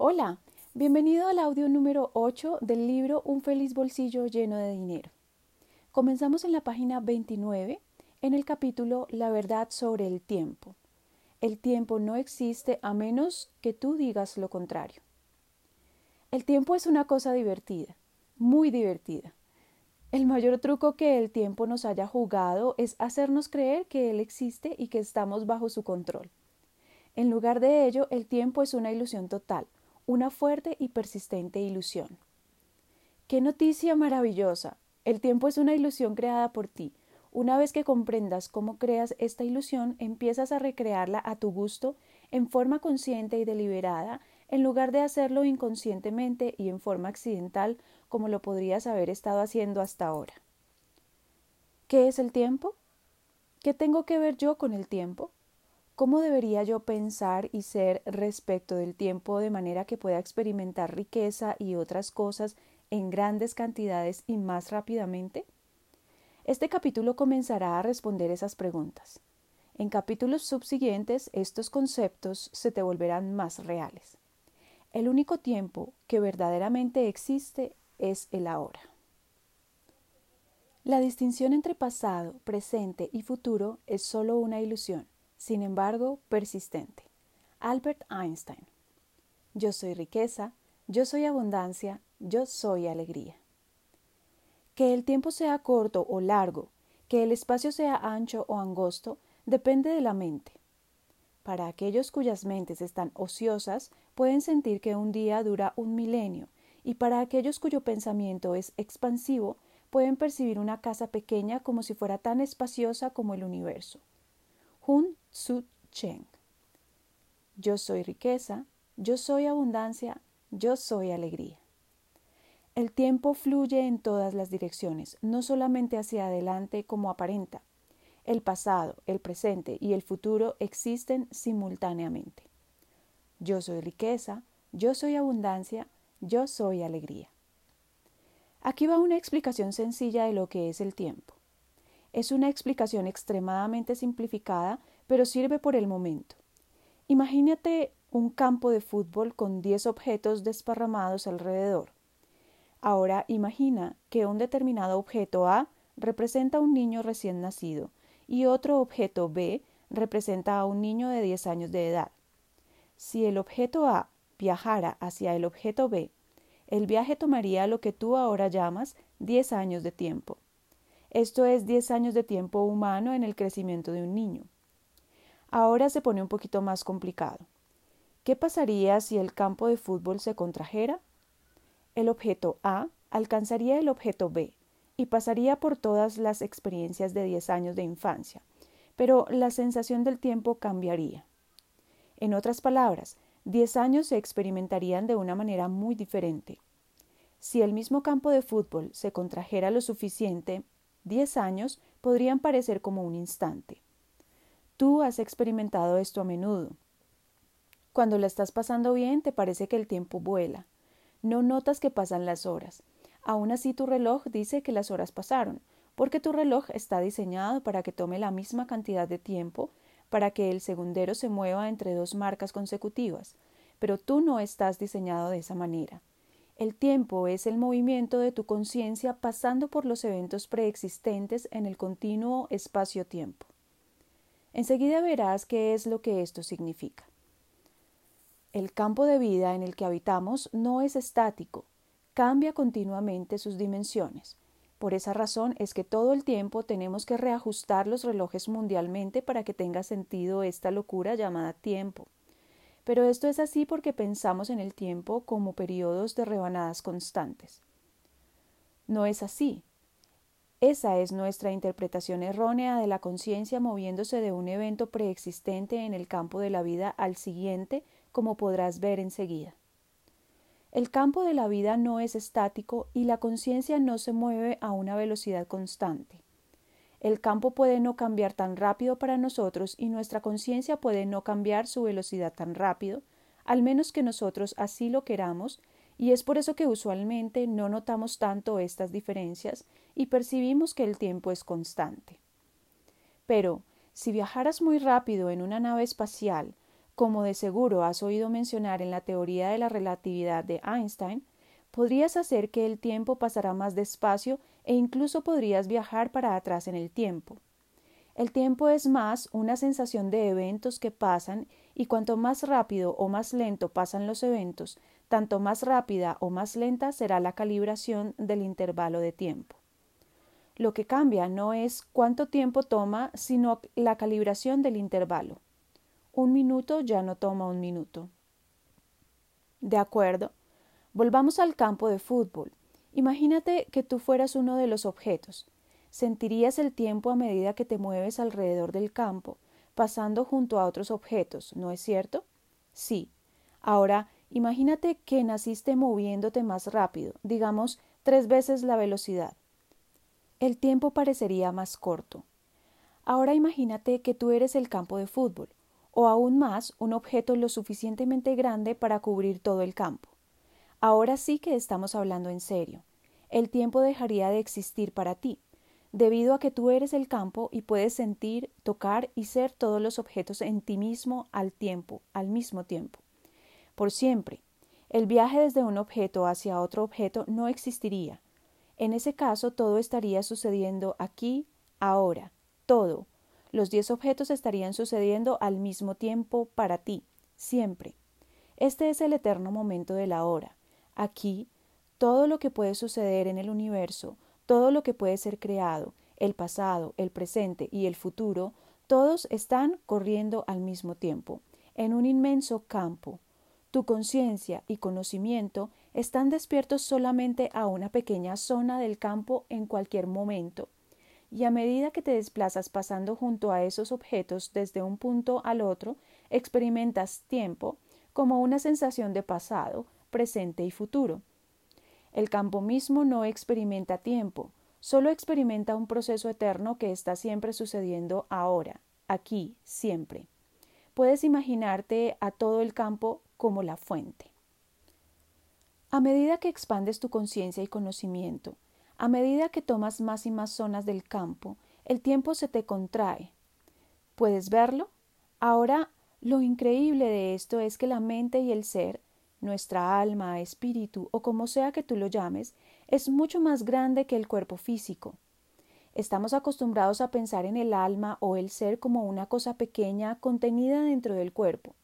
Hola, bienvenido al audio número 8 del libro Un feliz bolsillo lleno de dinero. Comenzamos en la página 29 en el capítulo La verdad sobre el tiempo. El tiempo no existe a menos que tú digas lo contrario. El tiempo es una cosa divertida, muy divertida. El mayor truco que el tiempo nos haya jugado es hacernos creer que él existe y que estamos bajo su control. En lugar de ello, el tiempo es una ilusión total, una fuerte y persistente ilusión. ¡Qué noticia maravillosa! El tiempo es una ilusión creada por ti. Una vez que comprendas cómo creas esta ilusión, empiezas a recrearla a tu gusto, en forma consciente y deliberada, en lugar de hacerlo inconscientemente y en forma accidental, como lo podrías haber estado haciendo hasta ahora. ¿Qué es el tiempo? ¿Qué tengo que ver yo con el tiempo? ¿Cómo debería yo pensar y ser respecto del tiempo de manera que pueda experimentar riqueza y otras cosas en grandes cantidades y más rápidamente? Este capítulo comenzará a responder esas preguntas. En capítulos subsiguientes estos conceptos se te volverán más reales. El único tiempo que verdaderamente existe es el ahora. La distinción entre pasado, presente y futuro es solo una ilusión sin embargo, persistente. Albert Einstein. Yo soy riqueza, yo soy abundancia, yo soy alegría. Que el tiempo sea corto o largo, que el espacio sea ancho o angosto, depende de la mente. Para aquellos cuyas mentes están ociosas, pueden sentir que un día dura un milenio, y para aquellos cuyo pensamiento es expansivo, pueden percibir una casa pequeña como si fuera tan espaciosa como el universo. Hun Tzu Cheng. Yo soy riqueza, yo soy abundancia, yo soy alegría. El tiempo fluye en todas las direcciones, no solamente hacia adelante como aparenta. El pasado, el presente y el futuro existen simultáneamente. Yo soy riqueza, yo soy abundancia, yo soy alegría. Aquí va una explicación sencilla de lo que es el tiempo. Es una explicación extremadamente simplificada, pero sirve por el momento. Imagínate un campo de fútbol con 10 objetos desparramados alrededor. Ahora imagina que un determinado objeto A representa a un niño recién nacido y otro objeto B representa a un niño de 10 años de edad. Si el objeto A viajara hacia el objeto B, el viaje tomaría lo que tú ahora llamas 10 años de tiempo. Esto es 10 años de tiempo humano en el crecimiento de un niño. Ahora se pone un poquito más complicado. ¿Qué pasaría si el campo de fútbol se contrajera? El objeto A alcanzaría el objeto B y pasaría por todas las experiencias de 10 años de infancia, pero la sensación del tiempo cambiaría. En otras palabras, 10 años se experimentarían de una manera muy diferente. Si el mismo campo de fútbol se contrajera lo suficiente Diez años podrían parecer como un instante. Tú has experimentado esto a menudo. Cuando la estás pasando bien, te parece que el tiempo vuela. No notas que pasan las horas. Aún así tu reloj dice que las horas pasaron, porque tu reloj está diseñado para que tome la misma cantidad de tiempo para que el segundero se mueva entre dos marcas consecutivas, pero tú no estás diseñado de esa manera. El tiempo es el movimiento de tu conciencia pasando por los eventos preexistentes en el continuo espacio-tiempo. Enseguida verás qué es lo que esto significa. El campo de vida en el que habitamos no es estático, cambia continuamente sus dimensiones. Por esa razón es que todo el tiempo tenemos que reajustar los relojes mundialmente para que tenga sentido esta locura llamada tiempo. Pero esto es así porque pensamos en el tiempo como periodos de rebanadas constantes. No es así. Esa es nuestra interpretación errónea de la conciencia moviéndose de un evento preexistente en el campo de la vida al siguiente, como podrás ver enseguida. El campo de la vida no es estático y la conciencia no se mueve a una velocidad constante. El campo puede no cambiar tan rápido para nosotros y nuestra conciencia puede no cambiar su velocidad tan rápido, al menos que nosotros así lo queramos, y es por eso que usualmente no notamos tanto estas diferencias y percibimos que el tiempo es constante. Pero, si viajaras muy rápido en una nave espacial, como de seguro has oído mencionar en la teoría de la relatividad de Einstein, podrías hacer que el tiempo pasara más despacio e incluso podrías viajar para atrás en el tiempo. El tiempo es más una sensación de eventos que pasan y cuanto más rápido o más lento pasan los eventos, tanto más rápida o más lenta será la calibración del intervalo de tiempo. Lo que cambia no es cuánto tiempo toma, sino la calibración del intervalo. Un minuto ya no toma un minuto. De acuerdo. Volvamos al campo de fútbol. Imagínate que tú fueras uno de los objetos. Sentirías el tiempo a medida que te mueves alrededor del campo, pasando junto a otros objetos, ¿no es cierto? Sí. Ahora, imagínate que naciste moviéndote más rápido, digamos tres veces la velocidad. El tiempo parecería más corto. Ahora imagínate que tú eres el campo de fútbol o aún más un objeto lo suficientemente grande para cubrir todo el campo. Ahora sí que estamos hablando en serio. El tiempo dejaría de existir para ti, debido a que tú eres el campo y puedes sentir, tocar y ser todos los objetos en ti mismo al tiempo, al mismo tiempo. Por siempre. El viaje desde un objeto hacia otro objeto no existiría. En ese caso todo estaría sucediendo aquí, ahora, todo, los diez objetos estarían sucediendo al mismo tiempo para ti, siempre. Este es el eterno momento de la hora. Aquí, todo lo que puede suceder en el universo, todo lo que puede ser creado, el pasado, el presente y el futuro, todos están corriendo al mismo tiempo, en un inmenso campo. Tu conciencia y conocimiento están despiertos solamente a una pequeña zona del campo en cualquier momento y a medida que te desplazas pasando junto a esos objetos desde un punto al otro, experimentas tiempo como una sensación de pasado, presente y futuro. El campo mismo no experimenta tiempo, solo experimenta un proceso eterno que está siempre sucediendo ahora, aquí, siempre. Puedes imaginarte a todo el campo como la fuente. A medida que expandes tu conciencia y conocimiento, a medida que tomas más y más zonas del campo, el tiempo se te contrae. ¿Puedes verlo? Ahora, lo increíble de esto es que la mente y el ser, nuestra alma, espíritu o como sea que tú lo llames, es mucho más grande que el cuerpo físico. Estamos acostumbrados a pensar en el alma o el ser como una cosa pequeña contenida dentro del cuerpo.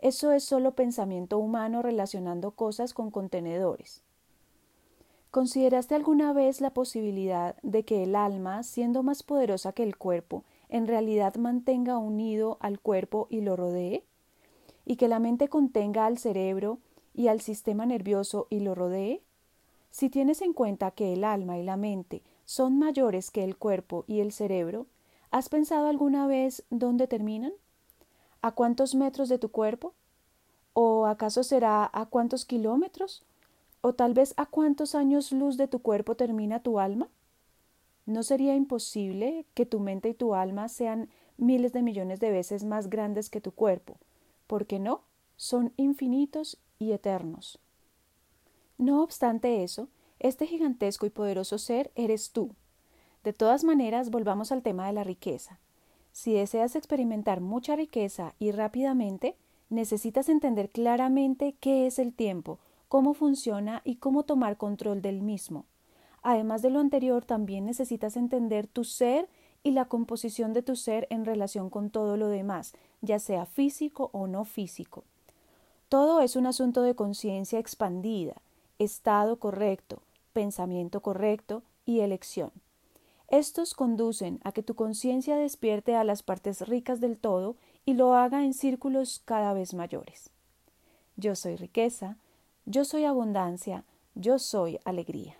Eso es solo pensamiento humano relacionando cosas con contenedores. ¿Consideraste alguna vez la posibilidad de que el alma, siendo más poderosa que el cuerpo, en realidad mantenga unido al cuerpo y lo rodee? ¿Y que la mente contenga al cerebro y al sistema nervioso y lo rodee? Si tienes en cuenta que el alma y la mente son mayores que el cuerpo y el cerebro, ¿has pensado alguna vez dónde terminan? ¿A cuántos metros de tu cuerpo? ¿O acaso será a cuántos kilómetros? ¿O tal vez a cuántos años luz de tu cuerpo termina tu alma? ¿No sería imposible que tu mente y tu alma sean miles de millones de veces más grandes que tu cuerpo? ¿Por qué no? Son infinitos y eternos. No obstante eso, este gigantesco y poderoso ser eres tú. De todas maneras, volvamos al tema de la riqueza. Si deseas experimentar mucha riqueza y rápidamente, necesitas entender claramente qué es el tiempo, cómo funciona y cómo tomar control del mismo. Además de lo anterior, también necesitas entender tu ser y la composición de tu ser en relación con todo lo demás, ya sea físico o no físico. Todo es un asunto de conciencia expandida, estado correcto, pensamiento correcto y elección. Estos conducen a que tu conciencia despierte a las partes ricas del todo y lo haga en círculos cada vez mayores. Yo soy riqueza, yo soy abundancia, yo soy alegría.